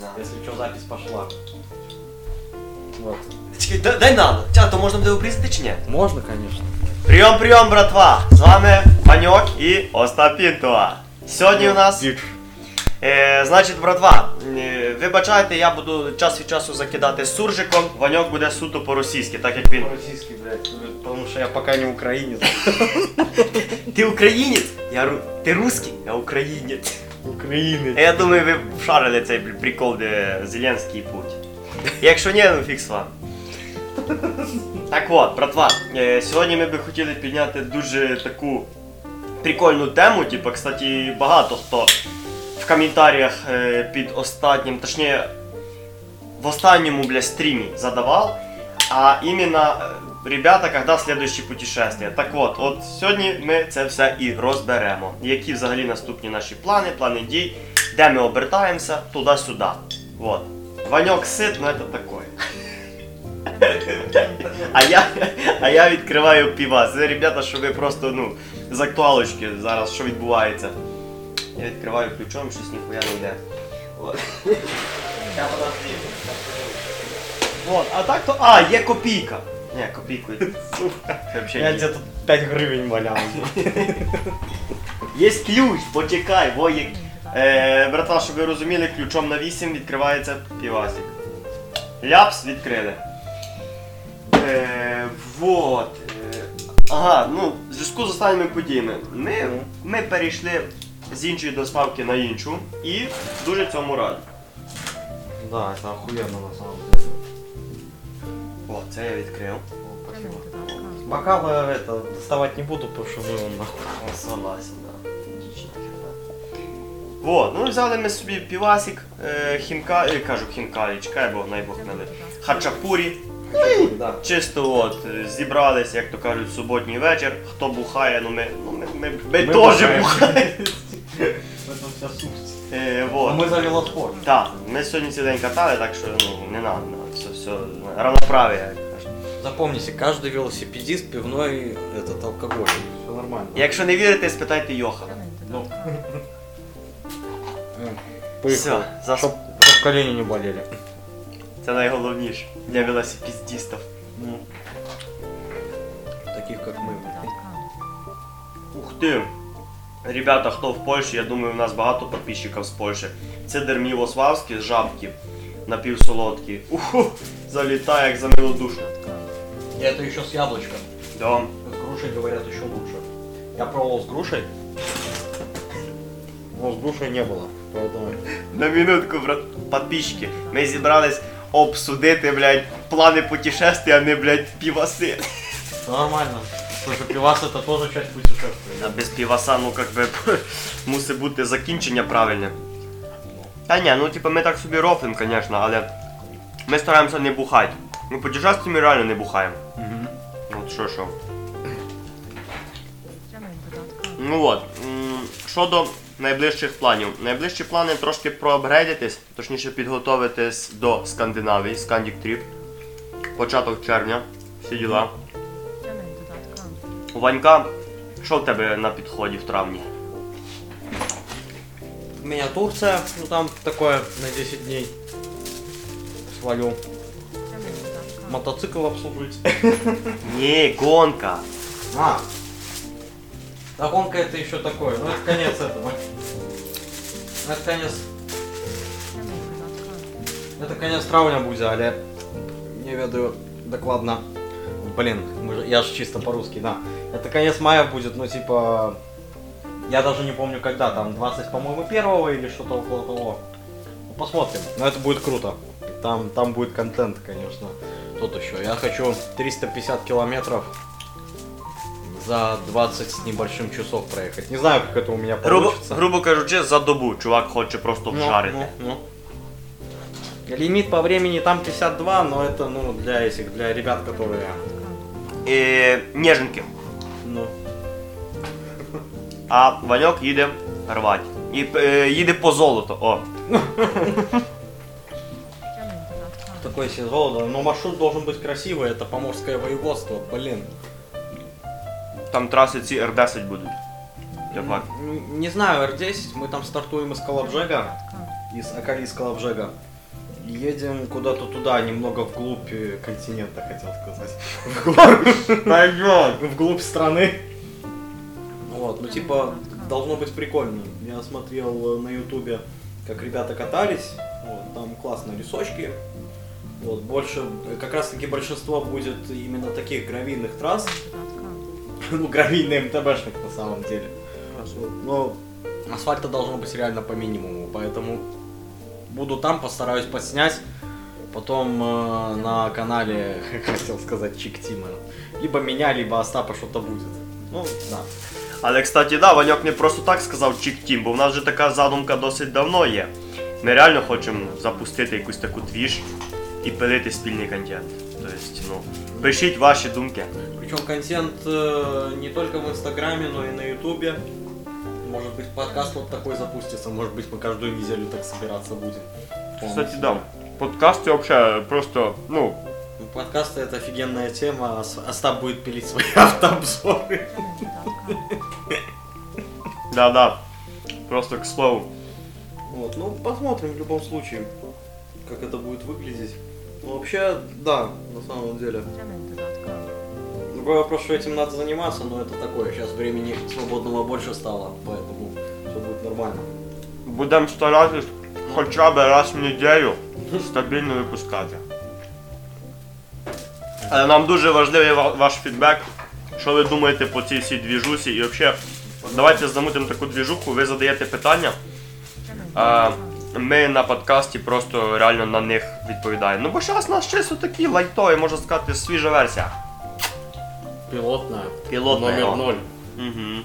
надо. Если что, запись пошла. Вот. Чекай, дай, дай надо. Ча, то можна буде обрізати чи ні? Можно, конечно. Прийом, прийом, братва! З вами Ваньок і Остапінтова. Сьогодні у нас. Е, значить, братва, е, вибачайте, я буду час від часу закидати суржиком, Ваньок буде суто по-російськи, так як він. По-российски, блядь, потому что я пока не украинец. Ти українець? Я ру... Ти русський? Я українець. Украины. А Я думаю, ви вшарили цей при- прикол, де Зеленський путь. Якщо ні, ну фікс вам. Так от, братва, е, сьогодні ми би хотіли підняти дуже таку прикольну тему. Типу, кстати, багато хто в коментарях е, під останнім, точніше, в останньому бля, стрімі задавав. А іменно, е, ребята, когда следующее путешествие. Так от, от сьогодні ми це все і розберемо. Які взагалі наступні наші плани, плани дій, де ми обертаємося, туди-сюди. Вот. Ваньок сит, ну это такое. А я, а я відкриваю піва. Це, ребята, що ви просто, ну, з актуалочки зараз, що відбувається. Я відкриваю ключом, щось ніхуя не йде. Подожди. Вот, а так то. А, є копійка. Ні, копійку. Сука. Вообще Я ні. где-то 5 гривен валял. Є ключ, почекай, во є. Е, братва, щоб ви розуміли, ключом на 8 відкривається півасик. Ляпс відкрили. Е, вот. Е, ага, ну, в зв'язку з останніми подіями. Ми, ми перейшли з іншої доставки на іншу і дуже цьому раді. Да, это охуенно на самом деле. О, це я відкрив. О, Спасибо. Бокалы это доставать не буду, потому что вы он нахуй. О, Согласен, да. Дичь нахер, да. Вот, ну взяли ми собі півасик, е, хінка, е, кажу хінкалі, чекай, бо най Бог мили. Хачапурі. Да. Чисто от, е, зібрались, як то кажуть, суботній вечір. Хто бухає, ну ми, ну ми, ми, ми, Ми теж бухаємо. бухаємо. В этом вся суть. Е, А вот. мы за велоспорт. Так, ми сьогодні цілий день катали, так що ну, не надо, не надо. Все, все, равноправие, як кажуть. Запомните, каждый велосипедист пивной этот алкоголь. Все нормально. Якщо не вірите, спитайте Йоха. Ну. Все, за... Чтоб, чтоб колени не болели. це найголовніше для велосипедистів. Ну. Таких как мы. Ух ти! Ребята, хто в Польщі, я думаю, у нас багато підписчиків з Польщі. Це Дермілославський з жабки напівсолодкі. Уху! Залітає як за милу душу. И это еще с яблочком. Да. С грушей говорят еще лучше. Я пробовал с грушей. Но с грушей не было. Поэтому... На минутку, брат, підписчики. Ми зібрались обсудити, блядь, плани путешествия, а не, блядь, піваси. Нормально. Слушай, пивас это тоже часть путешествия. А без піваса, ну, как би, мусить бути закінчення правильне. Та ні, ну типу ми так собі рофлим, звісно, але ми стараємося не бухати. Ну, путешествиями реально не бухаємо. Мгм. От що що. Ну от, щодо найближчих планів. Найближчі плани трошки проапгрейдитись, точніше підготовитись до Скандинавії, Scandic Trip. Початок червня, всі діла. У Ванька, що в тебе на підході в травні? У меня Турция, ну там такое на 10 дней. Свалю. Мотоцикл обслужить. Ні, гонка. А. Да гонка это еще такое. Ну это конец этого. Это конец. Это конец травня буде, але не ведаю докладно. Блин, я же чисто по-русски, да. Это конец мая будет, ну типа... Я даже не помню когда, там 20, по-моему, первого или что-то около того. Посмотрим. Но это будет круто. Там, там будет контент, конечно. Тут еще. Я хочу 350 километров за 20 с небольшим часов проехать. Не знаю, как это у меня Грубо, получится. грубо кажучи, за добу чувак хоче просто Ну, вжарити. ну, ну. Лимит по времени там 52, но это, ну, для этих, для ребят, которые, І ніженки. ну, А Ваньок їде рвати. І е, їде по золото. О. такой себе золото. Но маршрут должен быть красивый, это поморское воеводство, блин. Там траси ці Р10 будуть. Це факт. М, Не знаю, R10, мы там стартуем из Калабжега. из Акалийского бжега. Едем куда-то туда, немного вглубь э, континента, хотел сказать. Вглубь- Пойдем. Вглубь страны. Ну типа, должно быть прикольно. Я смотрел э, на ютубе, как ребята катались. Вот, там классные лесочки. Вот, больше, э, как раз таки большинство будет именно таких гравийных трасс. Ну, гравийный МТБшник на самом деле. Но асфальта должно быть реально по минимуму, поэтому буду там, постараюсь подснять. Потом э, на канале, хотел сказать, Чик Тима. Либо меня, либо Остапа что-то будет. Ну, да. Але, кстати, да, Ваньок не просто так сказав Чік Тім, бо в нас вже така задумка досить давно є. Ми реально хочемо запустити якусь таку двіж і пилити спільний контент. Тобто, ну, пишіть ваші думки. Причем контент э, не только в Инстаграме, но и на Ютубе. Может быть, подкаст вот такой запустится. Может быть, мы каждую неделю так собираться будем. Кстати, да, подкасти взагалі просто, ну, ну, Подкасты это офигенная тема. Ос- Остап будет пилить свои автообзоры. да-да. Просто к слову. Вот, ну посмотрим в любом случае, как это будет выглядеть. Ну, вообще, да, на самом деле. Другой вопрос, что этим надо заниматься, но это такое. Сейчас времени свободного больше стало, поэтому все будет нормально. Будемо старатись хоча б раз в неділю стабільно випускати. Але нам дуже важливий ваш фідбек. Що ви думаєте по цій всій двіжусі? І взагалі, давайте замутимо таку двіжуху, ви задаєте питання, а ми на подкасті просто реально на них відповідаємо. Ну бо зараз у нас чисто такі лайтові, можна сказати, свіжа версія. Пилотная. Пілотна. Номер о. ноль. Угу.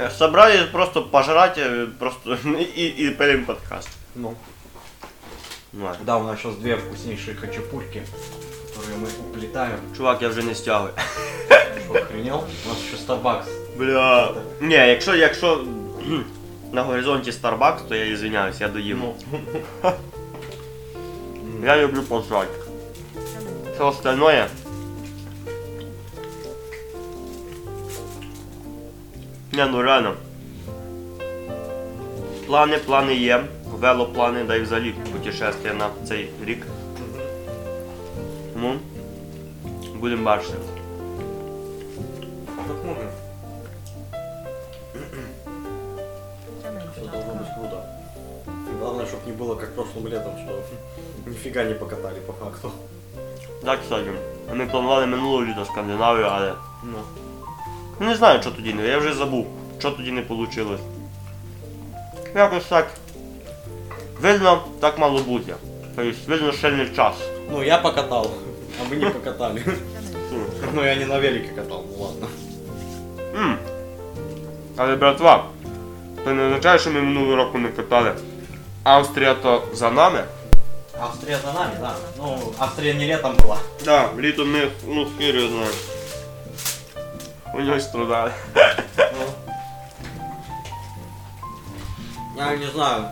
Е, Собрали просто пожрать е, просто і, і пилим подкаст. Ну. Ну, ладно. Да, у нас сейчас две вкуснейшие хачапурки, которые мы уплетаем. Чувак, я вже не стягую. Что, охренел? У нас еще Starbucks. Бля. Ні, якщо, якщо кхм, на горизонті Starbucks, то я извиняюсь, я доїм. Ну. Я люблю пожрать. Все остальное. Не, ну реально. Плани, плани є. Велоплани, да й взагалі путешествия на цей рік. Тому будемо бачити. Посмотрим. Все должно быть круто. Главное, чтобы не было как прошлым летом, что нифига не покатали по факту. Так, кстати, ми планували минулого літа Скандинавію, але Ну. Ну, Не знаю, що тоді не. Я вже забув, що тоді не вийшло. Якось так. Видно, так мало бути. Тобто, видно, ще не час. Ну, я покатал, а вы не покатали. Ну, я не на велике катал, ну ладно. М. Але, братва, це не означає, що ми минулого року не катали. Австрія то за нами. Австрия за нами, да. Ну, Австрия не летом была. Так, да, літо ми, ну, з Кирою знаємо. У нього страдали. Ну. Я не знаю,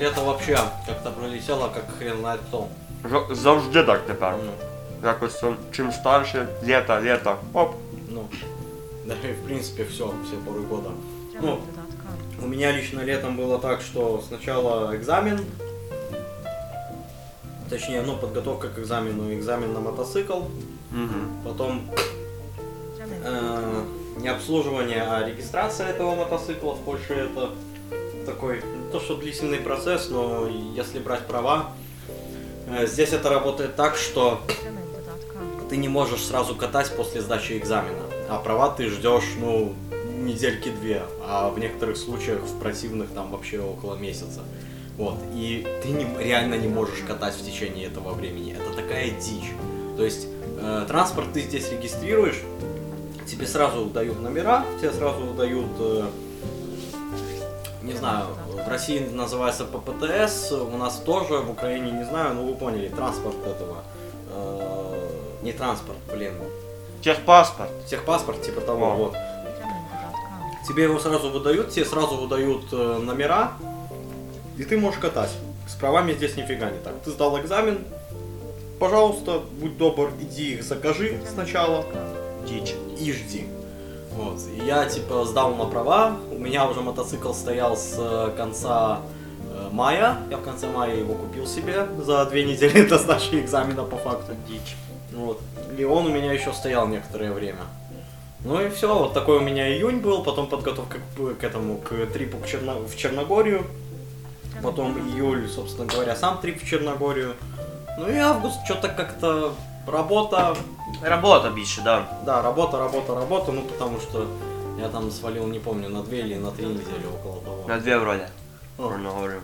лето вообще как-то пролетело, как хрен знает кто. Завжди так тепер. Ну, Якось чим старше, літо, літо. Оп. ну. Да и в принципе все, все поры года. Ну, у меня лично летом было так, что сначала экзамен, точнее, ну, подготовка к экзамену, экзамен на мотоцикл, Угу. потом э, не обслуживание, а регистрация этого мотоцикла в Польше это такой, не то что длительный процесс, но если брать права, здесь это работает так, что ты не можешь сразу катать после сдачи экзамена, а права ты ждешь, ну, недельки две, а в некоторых случаях в противных там вообще около месяца. Вот, и ты не- реально не можешь катать в течение этого времени. Это такая дичь. То есть э, транспорт ты здесь регистрируешь, тебе сразу дают номера, тебе сразу дают, э, не знаю, России называется ППТС, у нас тоже, в Украине не знаю, но вы поняли, транспорт этого, э, не транспорт, блин, Техпаспорт. техпаспорт типа того, О. вот. Тебе его сразу выдают, тебе сразу выдают э, номера, и ты можешь катать. С правами здесь нифига не так. Ты сдал экзамен, пожалуйста, будь добр, иди их закажи сначала Діч. и жди. Вот. И я типа сдал на права, у меня уже мотоцикл стоял с э, конца э, мая. Я в конце мая его купил себе за две недели до сдачи экзамена по факту. Дичь. Вот. И он у меня еще стоял некоторое время. Ну и все, вот такой у меня июнь был, потом подготовка к, к этому, к трипу к Черно- в Черногорию, потом июль, собственно говоря, сам трип в Черногорию. Ну и август, что-то как-то работа, Робота більше, да. да, работа, работа, работа, ну потому что я там свалил, не помню, на две или на три недели около того. На дві вроді. О. Правильно говорю.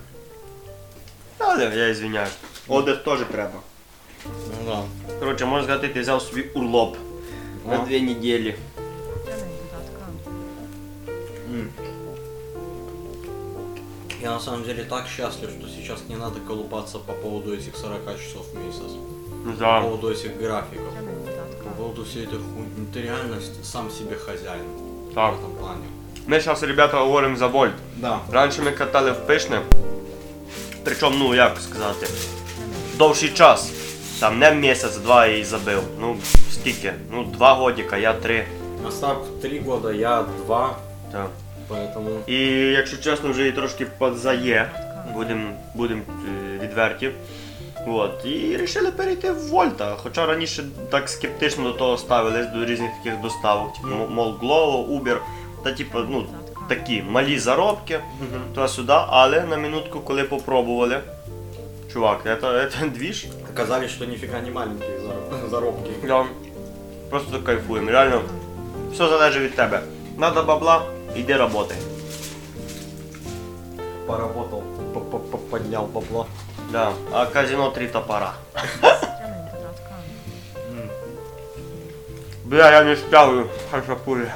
Але я извиняюсь. Отдих теж треба. Ну да. Коротше, можна сказати, ти взяв собі урлоп на О. дві неділі. М. Я на самом деле так счастлив, что сейчас не надо колупаться по поводу этих 40 часов в месяц. Ну По да. поводу этих графиков. По поводу всей этой хуйни. Ты реально с- сам себе хозяин. Так. В этом плане. Ми зараз, ребята, говоримо за вольт. Да. Раніше ми катали в пишне. Причому, ну як сказати, довший час. Там не місяць-два я її забив. Ну, скільки? Ну, два годика, я три. Остап 3 года, я 2. Так. Поэтому... І якщо чесно, вже і трошки подзає. Будемо будем, е, відверті. От. І вирішили перейти в Вольта. Хоча раніше так скептично до того ставились до різних таких доставок, типу Ну. мол Glovo, Uber, та типу, ну, такі малі заробки. Мгм. туди-сюди, але на минутку, коли попробували, чувак, это, это двіж. Оказались, что нифига не маленькие зароб- заробки. Я просто кайфуємо. Реально, все залежить від тебе. Надо бабла, йди работай. Поработал, п- п- п- поднял бабло. Да. А казино три топора. Бля, я не стягую хачапурі.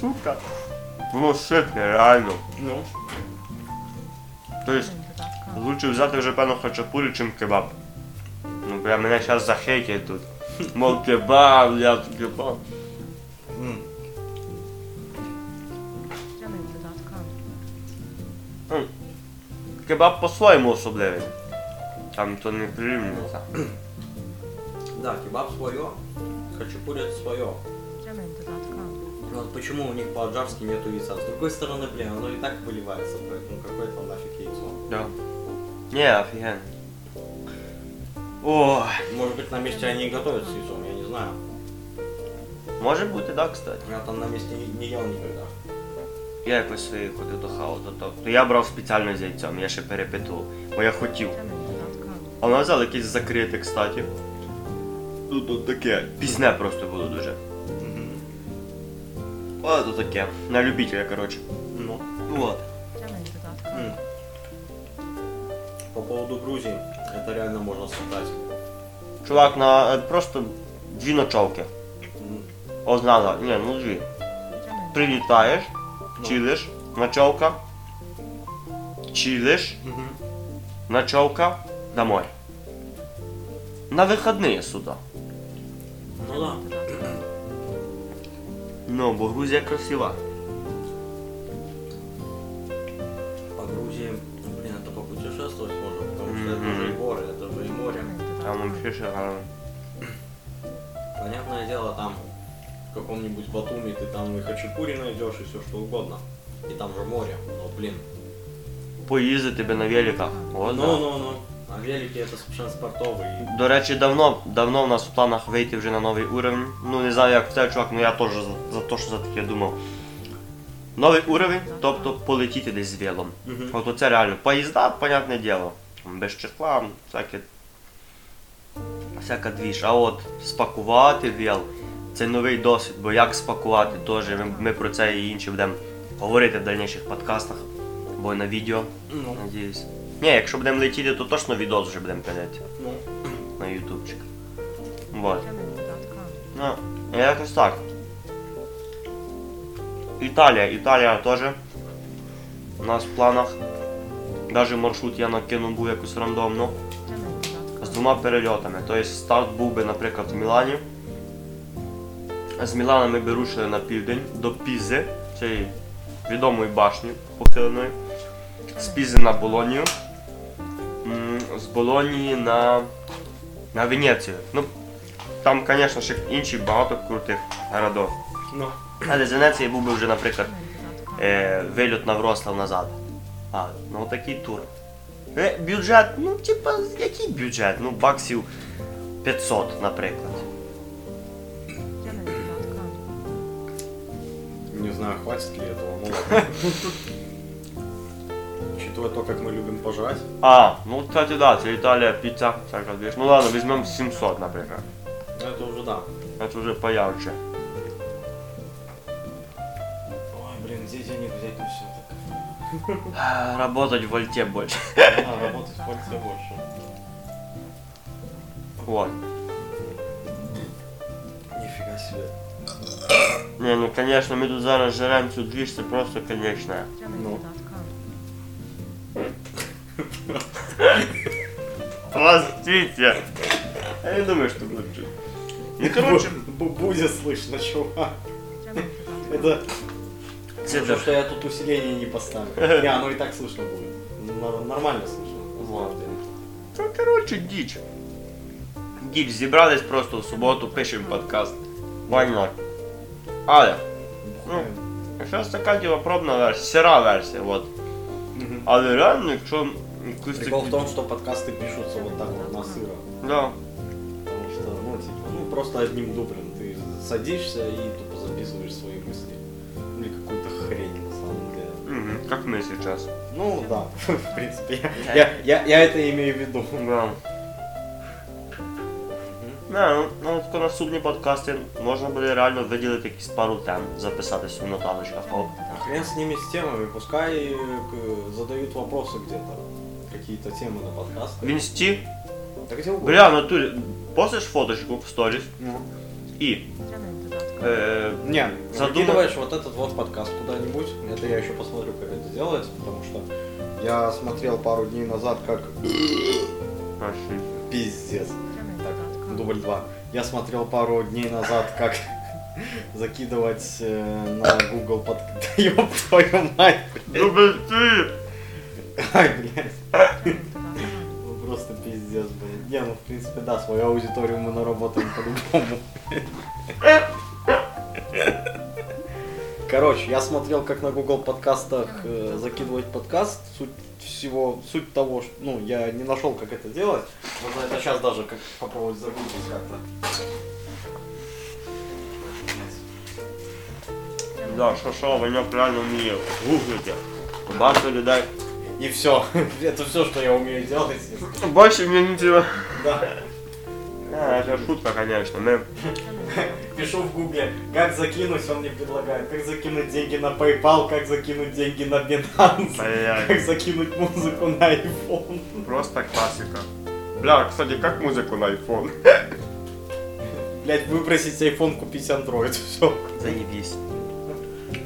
Сука. Воно ситне, реально. Ну, Тобто, лучше взяти вже певно хачапурі, чим кебаб. Ну, бля, мене зараз захейтять тут. Мол, кебаб, я кебаб. Кебаб по-своєму особливий. Там то не прирівнюється. да, кебаб свое, хачапури это свое. Ну, вот почему у них по-аджарски нету яйца? С другой стороны, блин, оно и так выливается, поэтому какое там нафиг яйцо? Да. Не, офігенно. Ой, Может быть, на месте они и готовят с яйцом, я не знаю. може бути, так, кстати. Я там на месте не, не ел никогда. Я якось своєю ходив до хаосу, то, то я брав спеціально з яйцем, я ще перепитував, бо я хотів. А вона взяла якесь закрите, кстати. Ну тут таке. Пісне просто було дуже. О, то таке. На любителя, коротше. Ну, Вот. По поводу Грузии, это реально можно создать. Чувак, на е, просто дві ночовки. М. Ознала, ні, ну дві. Прилітаєш. чилиш, ночовка. Чилиш, Мгм. ночовка, домой. На вихідні сюди. Ну да. Ну, бо Грузія красива. По Грузии, ну, блин, это попутешествовать можно, потому что это Мгм. же и горы, это же и море. Там вообще шикарно. Понятное дело, там в каком-нибудь Батуми ты там и хачапури найдешь, и все что угодно. И там же море, но блин. Поїздити тебе на великах. О, ну, да. ну, ну. А велики это транспортовый. До речі, давно, давно в нас в планах вийти вже на новий уровень. Ну не знаю як це чувак, ну я теж за, за те, що за таке думав. Новий уровень, тобто полетіти десь з велом. Мгм. От оце реально. Поїзда, понятне діло. Без числа, всяке. Всяка двіж. А от спакувати вел, Це новий досвід, бо як спакувати теж. Ми, ми про це і інше будемо говорити в дальніших подкастах. Або на відео, Ну, надіюсь. Ні, якщо будемо летіти, то точно відос вже будемо пилити ну. на ютубчик. Вот. Ну, якось так. Італія, Італія теж. У нас в планах. Даже маршрут я накинув був якось рандомно. З двома перельотами. Тобто старт був би, наприклад, в Мілані. З Мілана ми би рушили на південь до Пізи, цієї відомої башні похиленої. З Пізи на Болонію. З Болонії на, на Венецію. Ну, там, звісно, ще інші багато крутих городів. Ну. Але з Венеції був би вже, наприклад, е, вильот на Врослав назад. А, ну такий тур. Е, бюджет, ну типа, який бюджет? Ну, баксів 500, наприклад. хватит ли этого, ну ладно. Учитывая то, как мы любим пожрать. А, ну кстати, да, це Італія, піца, всяка двіж. Ну ладно, візьмемо 700, наприклад. Ну, Это уже да. Це вже поярче. Ой, блин, где денег взять на все так? Е, Работать в вольте більше. А, работать в пользе больше. Вот. Нифига себе. Не, ну конечно, ми тут зараз жеремо цю двіж, це просто конечно. Yamendo.com. Простите. Я не думаю, что будет чуть. Ну, короче, Бу- Будет слышно, чувак. Yamendo.com. Это це Потому ж... что я тут усиление не поставил. Не, оно и так слышно будет. Нор- Нормально слышно. на самом деле. Це, короче, діч. Діч, зібрались просто в суботу, пишемо подкаст. Why not? Але, Бухаем. зараз така типа пробна версія, сира версія, от. Мгм. Але реально, якщо якусь Прикол в таку- том, что подкасты пишутся вот так вот на сыро. Да. Потому что, ну, типа, ну, просто одним дублем. Ты садишься и тупо записываешь свои мысли. Или какую-то хрень, на самом деле. Угу, как мы сейчас. Ну, да, в принципе, я, я, я, я это имею в виду. Да. Не, ну, ну от тако наступні подкасти можна буде реально виділити якісь пару тем, записати собі в нотаточках. Оп. А хрен с ними, с темами, пускай э, к- задают вопросы где-то. Какие-то темы на подкаст. В інсті, Да где угодно. бля, в натурі, постиш фоточку в сторіс Ну. і Yamendo.com. е, Не, Задумай- закидываешь вот этот вот подкаст куда-нибудь. Это я еще посмотрю, как это делается, потому что я смотрел пару дней назад, как наші. пиздец. Дубль 2. Я смотрел пару дней назад, как закидывать э, на Google под... Да ёб твою мать, блядь. Дубль три! Ай, блядь. Ну, Просто пиздец, блядь. Не, ну в принципе, да, свою аудиторию мы наработаем по-любому. Короче, я смотрел, как на Google подкастах э, закидывать подкаст. Суть всего, суть того, что, ну, я не нашел, как это делать. Можно это сейчас даже как попробовать загуглить как-то. Да, що що, Ваняк реально вміє гуглити. Багато людей. И все. Это все, что я умею делать. если- Більше мені нічого. Да. А, це шутка, конечно. Ми... Пишу в гугле, как закинуть, он мне предлагает, как закинуть деньги на PayPal, как закинуть деньги на Binance, Блядь. как закинуть музыку на iPhone. Просто классика. Бля, кстати, как музыку на iPhone? Блять, выбросить iPhone, купить Android, все. Заебись.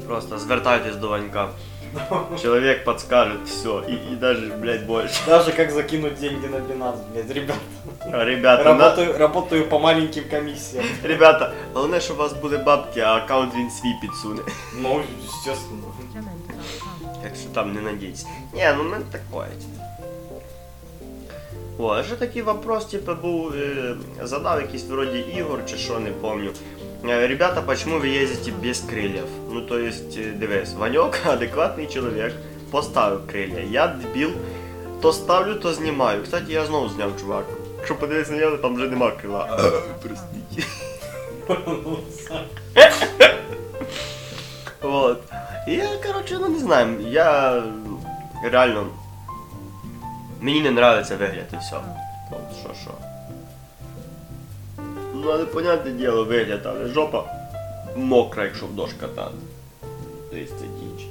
Просто звертайтесь до Ванька. Человек подскажет все. И, и даже, блядь, больше. Даже как закинуть деньги на Binance, блядь, ребят. Ребята, на... Работаю, работаю по маленьким комиссиям. Ребята, головне, щоб у вас були бабки, а аккаунт він свій підсуне. Ну, естественно. Yamendo.com. Якщо там не надійтесь. Ні, ну ми такое. О, а ще такий вопрос, типу, був, е, задав якийсь вроді Ігор чи що, не помню. Е, Ребята, почему вы ездите без крыльев? Ну, то есть, е, дивись, Ваньок, адекватний чоловік, поставив крилля. Я дебіл, то ставлю, то знімаю. Кстати, я знову зняв, чувак. Якщо подивитися на нього, там вже нема крила. Простіть. Вот. І я, короче, ну не знаю, я реально. Мені не нравиться вигляд і все. От що що. Ну, але понятне діло, вигляд, але жопа мокра, якщо в дощ катати. Дивіться, це діч.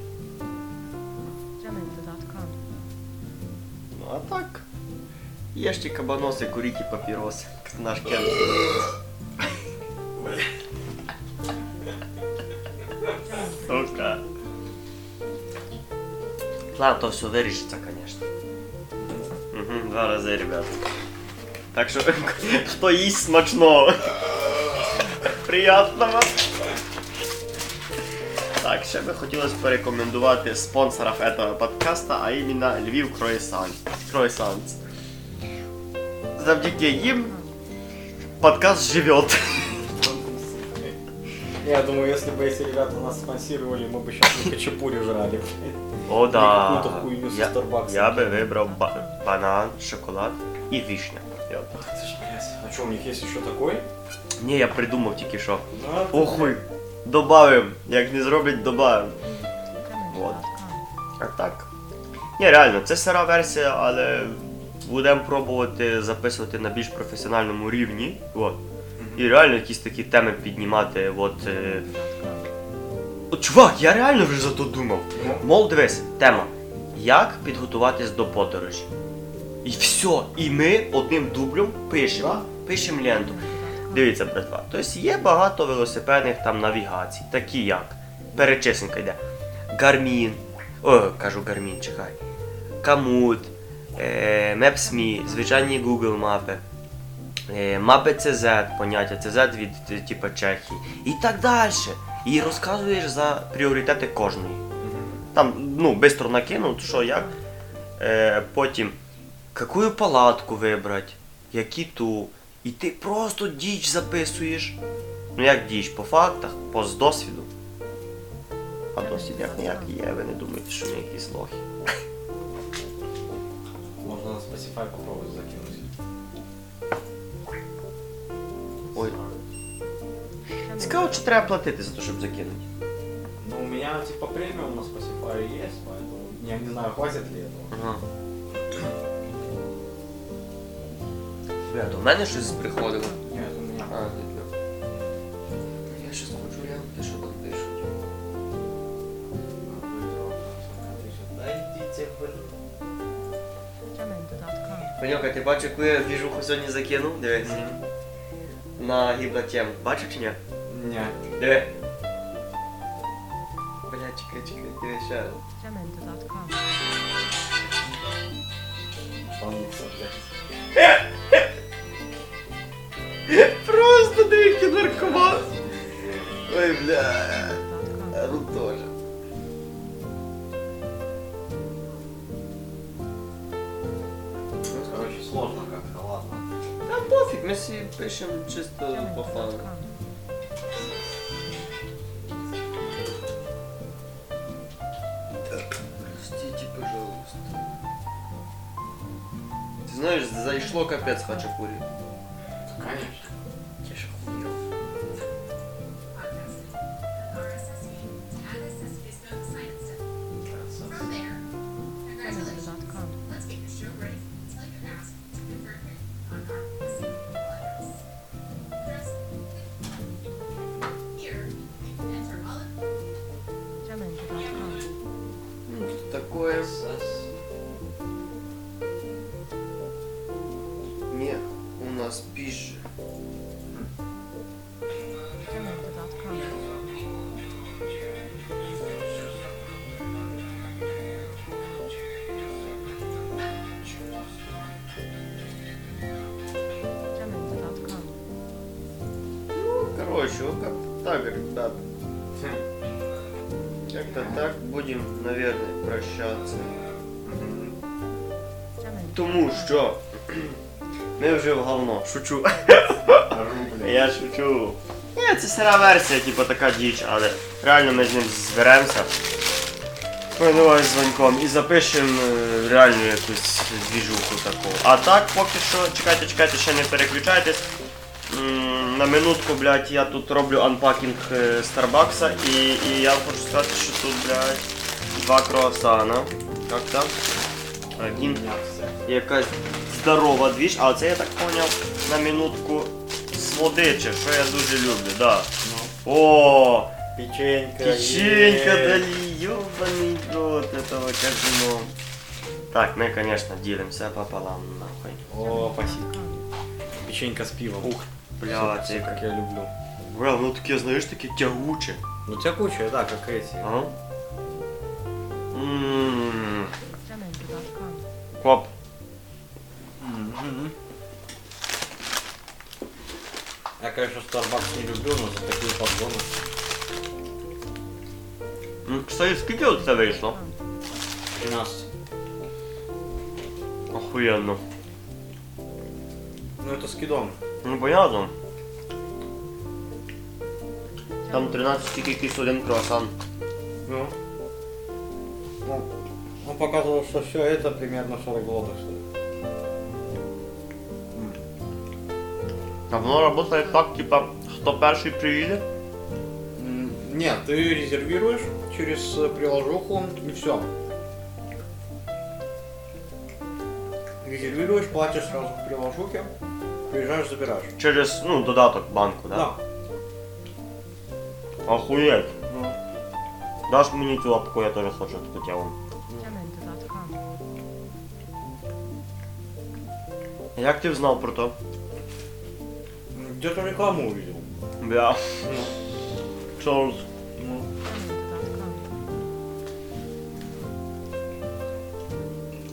Yamendo.com. Ну а так. Ешьте кабаносы, курите папиросы. Как наш Кен. Сука. Ладно, то все вирішиться, конечно. Угу, два рази, ребята. Так що, хто їсть смачного. Приятного. Так, ще би хотілося порекомендувати спонсорів этого подкаста, а іменно Львів Кроесант. Кроесант. Завдяки їм подкаст живет. Не, Я думаю, если бы эти ребята нас спонсировали, мы бы сейчас на хачапури жрали. О, да. какую-то хуйню со Я, Starbucks. я би вибрав ба- банан, шоколад і вишня. Я б- Ах ты ж, блядь. А что, у них есть еще такой? Ні, я придумав тільки що. Ну, а ты, Охуй. Добавим. Як не зроблять, добавим. Вот. А так. Ні, реально, це сира версія, але будемо пробувати записувати на більш професіональному рівні. От. І реально якісь такі теми піднімати. От, е... О, чувак, я реально вже за то думав. Ну. Мол, дивись, тема. Як підготуватись до подорожі? І все. І ми одним дублем пишемо. Пишемо ленту. Дивіться, братва. Тобто є багато велосипедних там навігацій, такі як. Перечисленка йде. Garmin. О, кажу Garmin, чекай. Е, Maps.me, звичайні Google мапи. Е, мапи CZ, поняття CZ від е, типу, Чехії. І так далі. І розказуєш за пріоритети кожної. Там, ну, бистро накинув, що як. Е, потім, яку палатку вибрати, які ту. І ти просто діч записуєш. Ну як діч, по фактах, по з досвіду. А досвід як ніяк є, ви не думаєте, що ми якісь лохи. Spotify попробовать закинуть. Ой. Цікаво, чи треба платити за те, щоб закинути. Ну, у меня типа премиум на Spotify есть, поэтому я не знаю, хватит ли этого. Ага. Ребята, у мене щось приходило. Нет, у меня. А, Паньока, ти бачиш, яку я двіжуху сьогодні закинув? Дивись. На гіблатем. Бачиш чи ні? Не. Диви. Бля, чекай, чекай, диви ще раз. Пануться, блядь. Просто диви, який наркоман. Ой, бля. А Сложно как-то, ладно. Та пофіг, ми всі пишемо чисто по фану. Простите, пожалуйста. Ты знаешь, зайшло капец хачапури. Короче, вот как так, ребят. Как-то так будем, наверное, прощаться. Тому що ми вже в говно. Шучу. Я шучу. Ні, це сира версія, типу така діч, але реально ми з ним зберемося. Ой, давай з Ваньком і запишемо е, реальну якусь двіжуху таку. А так, поки що, чекайте, чекайте, ще не переключайтесь. М, На минутку, блядь, я тут роблю анпакінг е, Старбакса і, і я хочу сказати, що тут, блядь, два круасана. Як там? Один якась здорова двіж, а це я так поняв на минутку з водичі, що я дуже люблю, да. О, Печенька. печенька е. дали, ёбаный рот этого казино. Так, мы, конечно, делимся пополам, нахуй. О, спасибо. Печенька с пивом. Ух, бля, Всё- це всё, как я люблю. Бля, ну таке, знаєш, таке тягуче. Ну тягучая, да, как эти. А? Ммм. Хоп. Я, конечно, Starbucks не люблю, но за такие подгоны. М, Кстати, скільки от це вийшло? 13. Охуєнно. Ну это с кидом. Ну, понятно. Там 13 тільки якийсь один круасан. Ну. Ну, он показывал, что все это примерно 40 злотых стоит. А воно працює так, типа, хто перший приїде? М, Нет, ты резервируешь через э, приложуху и все. Резервируешь, платишь сразу в приложухе, приезжаешь, забираешь. Через, ну, додаток банку, да? Да. Охуєть. Ну, Даш мені цю лапку, я теж хочу таку тему. Jamendo.com. Як ти знав про то? м, Где-то рекламу увидел. Бля. Ну, Соус. ну.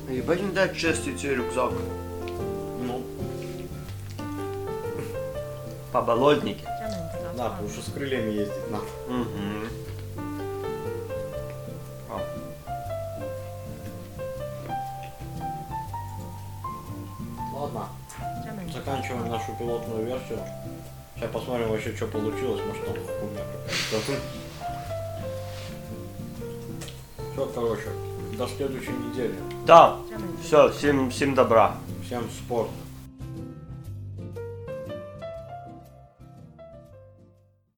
Jamendo.com. Єбать він де чистий цей рюкзак. Поболотники. Jamendo.com. да, потому что с крыльями ездить надо. Угу. Ладно, заканчиваем нашу пилотную версию. Сейчас посмотрим вообще, что получилось. Может, там хуйня какая-то. Все, короче, до следующей недели. Jamendo. все, всім, всім добра. Всем спорт.